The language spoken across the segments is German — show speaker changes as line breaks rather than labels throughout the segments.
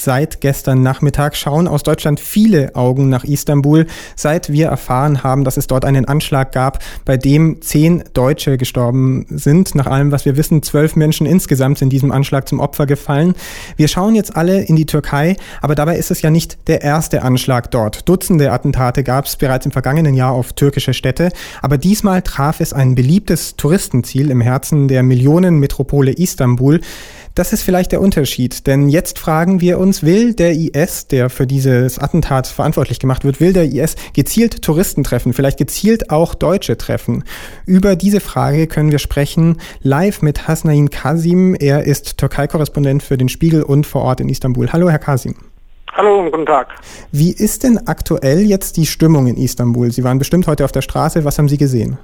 Seit gestern Nachmittag schauen aus Deutschland viele Augen nach Istanbul, seit wir erfahren haben, dass es dort einen Anschlag gab, bei dem zehn Deutsche gestorben sind. Nach allem, was wir wissen, zwölf Menschen insgesamt sind diesem Anschlag zum Opfer gefallen. Wir schauen jetzt alle in die Türkei, aber dabei ist es ja nicht der erste Anschlag dort. Dutzende Attentate gab es bereits im vergangenen Jahr auf türkische Städte, aber diesmal traf es ein beliebtes Touristenziel im Herzen der Millionenmetropole Istanbul. Das ist vielleicht der Unterschied, denn jetzt fragen wir uns, will der IS, der für dieses Attentat verantwortlich gemacht wird, will der IS gezielt Touristen treffen, vielleicht gezielt auch Deutsche treffen? Über diese Frage können wir sprechen live mit Hasnain Kasim. Er ist Türkei-Korrespondent für den Spiegel und vor Ort in Istanbul. Hallo, Herr Kasim.
Hallo und guten Tag.
Wie ist denn aktuell jetzt die Stimmung in Istanbul? Sie waren bestimmt heute auf der Straße. Was haben Sie gesehen?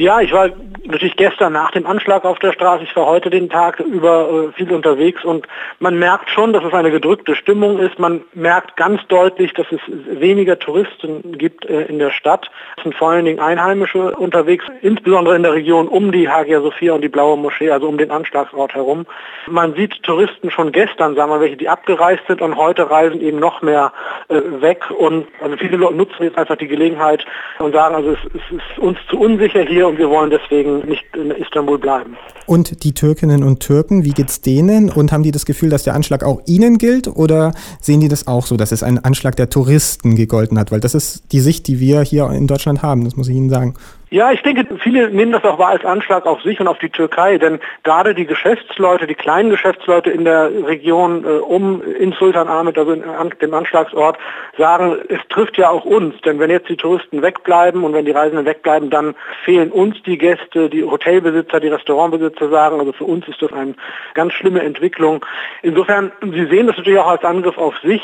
Ja, ich war natürlich gestern nach dem Anschlag auf der Straße, ich war heute den Tag über äh, viel unterwegs und man merkt schon, dass es eine gedrückte Stimmung ist. Man merkt ganz deutlich, dass es weniger Touristen gibt äh, in der Stadt. Es sind vor allen Dingen Einheimische unterwegs, insbesondere in der Region um die Hagia Sophia und die Blaue Moschee, also um den Anschlagsort herum. Man sieht Touristen schon gestern, sagen wir welche, die abgereist sind und heute reisen eben noch mehr äh, weg und also viele Leute nutzen jetzt einfach die Gelegenheit und sagen, also es, es ist uns zu unsicher hier und wir wollen deswegen nicht in Istanbul bleiben.
Und die Türkinnen und Türken, wie geht's denen? Und haben die das Gefühl, dass der Anschlag auch ihnen gilt? Oder sehen die das auch so, dass es ein Anschlag der Touristen gegolten hat? Weil das ist die Sicht, die wir hier in Deutschland haben, das muss ich Ihnen sagen.
Ja, ich denke, viele nehmen das auch wahr als Anschlag auf sich und auf die Türkei, denn gerade die Geschäftsleute, die kleinen Geschäftsleute in der Region äh, um in Sultan Ahmed, also in, an, dem Anschlagsort, sagen, es trifft ja auch uns, denn wenn jetzt die Touristen wegbleiben und wenn die Reisenden wegbleiben, dann fehlen uns die Gäste, die Hotelbesitzer, die Restaurantbesitzer sagen, also für uns ist das eine ganz schlimme Entwicklung. Insofern, Sie sehen das natürlich auch als Angriff auf sich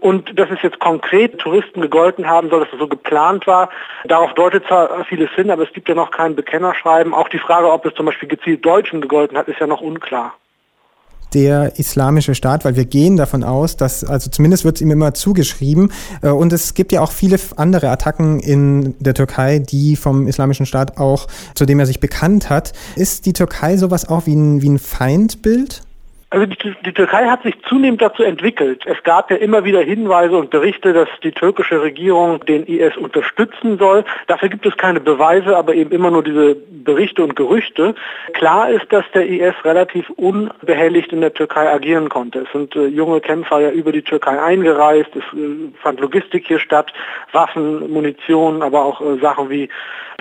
und dass es jetzt konkret Touristen gegolten haben soll, dass es so geplant war, darauf deutet zwar vieles hin, aber es gibt ja noch kein Bekennerschreiben. Auch die Frage, ob es zum Beispiel gezielt Deutschen gegolten hat, ist ja noch unklar
der islamische Staat, weil wir gehen davon aus, dass, also zumindest wird es ihm immer zugeschrieben. Äh, und es gibt ja auch viele andere Attacken in der Türkei, die vom islamischen Staat auch, zu dem er sich bekannt hat. Ist die Türkei sowas auch wie ein, wie ein Feindbild?
Also die, die, Türkei hat sich zunehmend dazu entwickelt. Es gab ja immer wieder Hinweise und Berichte, dass die türkische Regierung den IS unterstützen soll. Dafür gibt es keine Beweise, aber eben immer nur diese Berichte und Gerüchte. Klar ist, dass der IS relativ unbehelligt in der Türkei agieren konnte. Es sind äh, junge Kämpfer ja über die Türkei eingereist, es äh, fand Logistik hier statt, Waffen, Munition, aber auch äh, Sachen wie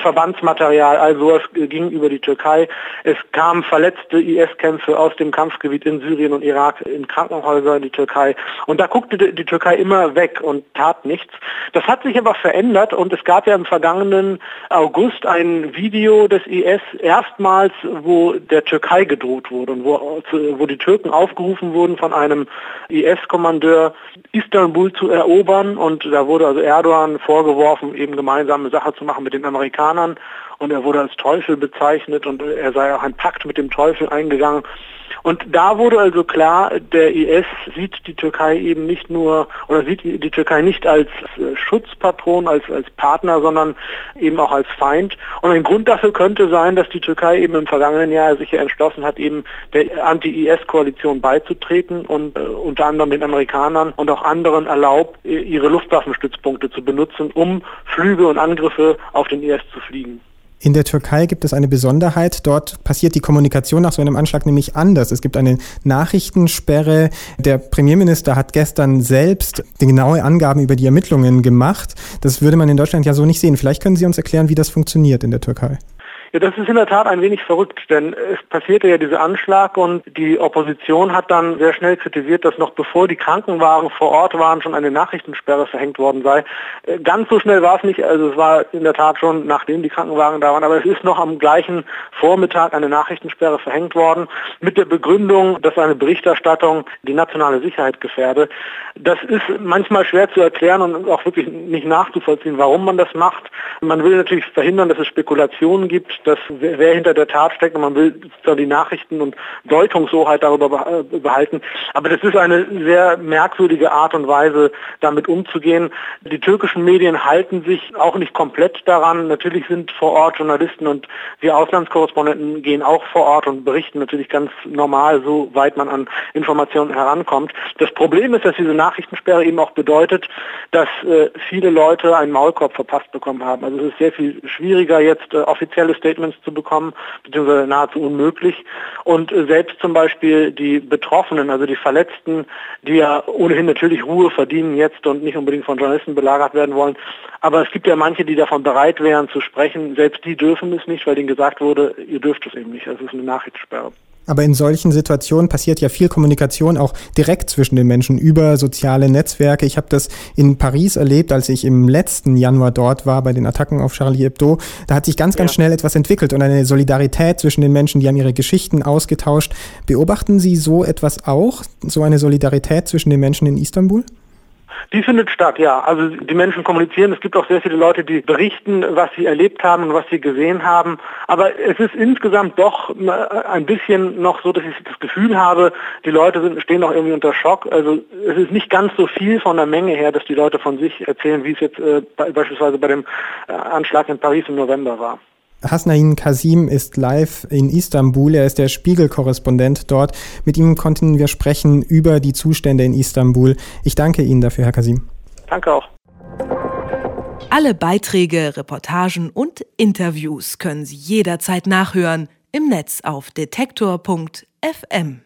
Verbandsmaterial, all sowas ging über die Türkei. Es kamen verletzte IS-Kämpfe aus dem Kampfgebiet in Syrien und Irak in Krankenhäuser in die Türkei. Und da guckte die Türkei immer weg und tat nichts. Das hat sich aber verändert und es gab ja im vergangenen August ein Video des IS erstmals, wo der Türkei gedroht wurde und wo, wo die Türken aufgerufen wurden von einem IS-Kommandeur, Istanbul zu erobern. Und da wurde also Erdogan vorgeworfen, eben gemeinsame Sache zu machen mit den Amerikanern. Und er wurde als Teufel bezeichnet und er sei auch ein Pakt mit dem Teufel eingegangen. Und da wurde also klar, der IS sieht die Türkei eben nicht nur oder sieht die Türkei nicht als äh, Schutzpatron, als, als Partner, sondern eben auch als Feind. Und ein Grund dafür könnte sein, dass die Türkei eben im vergangenen Jahr sich ja entschlossen hat, eben der Anti-IS-Koalition beizutreten und äh, unter anderem den Amerikanern und auch anderen erlaubt, ihre Luftwaffenstützpunkte zu benutzen, um Flüge und Angriffe auf den IS zu fliegen.
In der Türkei gibt es eine Besonderheit. Dort passiert die Kommunikation nach so einem Anschlag nämlich anders. Es gibt eine Nachrichtensperre. Der Premierminister hat gestern selbst genaue Angaben über die Ermittlungen gemacht. Das würde man in Deutschland ja so nicht sehen. Vielleicht können Sie uns erklären, wie das funktioniert in der Türkei.
Ja, das ist in der Tat ein wenig verrückt, denn es passierte ja dieser Anschlag und die Opposition hat dann sehr schnell kritisiert, dass noch bevor die Krankenwagen vor Ort waren, schon eine Nachrichtensperre verhängt worden sei. Äh, ganz so schnell war es nicht, also es war in der Tat schon nachdem die Krankenwagen da waren, aber es ist noch am gleichen Vormittag eine Nachrichtensperre verhängt worden mit der Begründung, dass eine Berichterstattung die nationale Sicherheit gefährde. Das ist manchmal schwer zu erklären und auch wirklich nicht nachzuvollziehen, warum man das macht. Man will natürlich verhindern, dass es Spekulationen gibt, dass wer hinter der Tat steckt und man will die Nachrichten und Deutungshoheit darüber behalten. Aber das ist eine sehr merkwürdige Art und Weise, damit umzugehen. Die türkischen Medien halten sich auch nicht komplett daran. Natürlich sind vor Ort Journalisten und wir Auslandskorrespondenten gehen auch vor Ort und berichten natürlich ganz normal, so weit man an Informationen herankommt. Das Problem ist, dass diese Nachrichtensperre eben auch bedeutet, dass äh, viele Leute einen Maulkorb verpasst bekommen haben. Also es ist sehr viel schwieriger jetzt äh, offizielle Statements zu bekommen, beziehungsweise nahezu unmöglich. Und äh, selbst zum Beispiel die Betroffenen, also die Verletzten, die ja ohnehin natürlich Ruhe verdienen jetzt und nicht unbedingt von Journalisten belagert werden wollen. Aber es gibt ja manche, die davon bereit wären zu sprechen. Selbst die dürfen es nicht, weil denen gesagt wurde, ihr dürft es eben nicht. Das ist eine Nachrichtensperre.
Aber in solchen Situationen passiert ja viel Kommunikation auch direkt zwischen den Menschen über soziale Netzwerke. Ich habe das in Paris erlebt, als ich im letzten Januar dort war bei den Attacken auf Charlie Hebdo. Da hat sich ganz, ganz ja. schnell etwas entwickelt und eine Solidarität zwischen den Menschen, die haben ihre Geschichten ausgetauscht. Beobachten Sie so etwas auch, so eine Solidarität zwischen den Menschen in Istanbul?
Die findet statt, ja. Also die Menschen kommunizieren. Es gibt auch sehr viele Leute, die berichten, was sie erlebt haben und was sie gesehen haben. Aber es ist insgesamt doch ein bisschen noch so, dass ich das Gefühl habe, die Leute sind, stehen noch irgendwie unter Schock. Also es ist nicht ganz so viel von der Menge her, dass die Leute von sich erzählen, wie es jetzt äh, beispielsweise bei dem äh, Anschlag in Paris im November war.
Hasnain Kasim ist live in Istanbul. Er ist der Spiegel-Korrespondent dort. Mit ihm konnten wir sprechen über die Zustände in Istanbul. Ich danke Ihnen dafür, Herr Kasim.
Danke auch.
Alle Beiträge, Reportagen und Interviews können Sie jederzeit nachhören im Netz auf detektor.fm.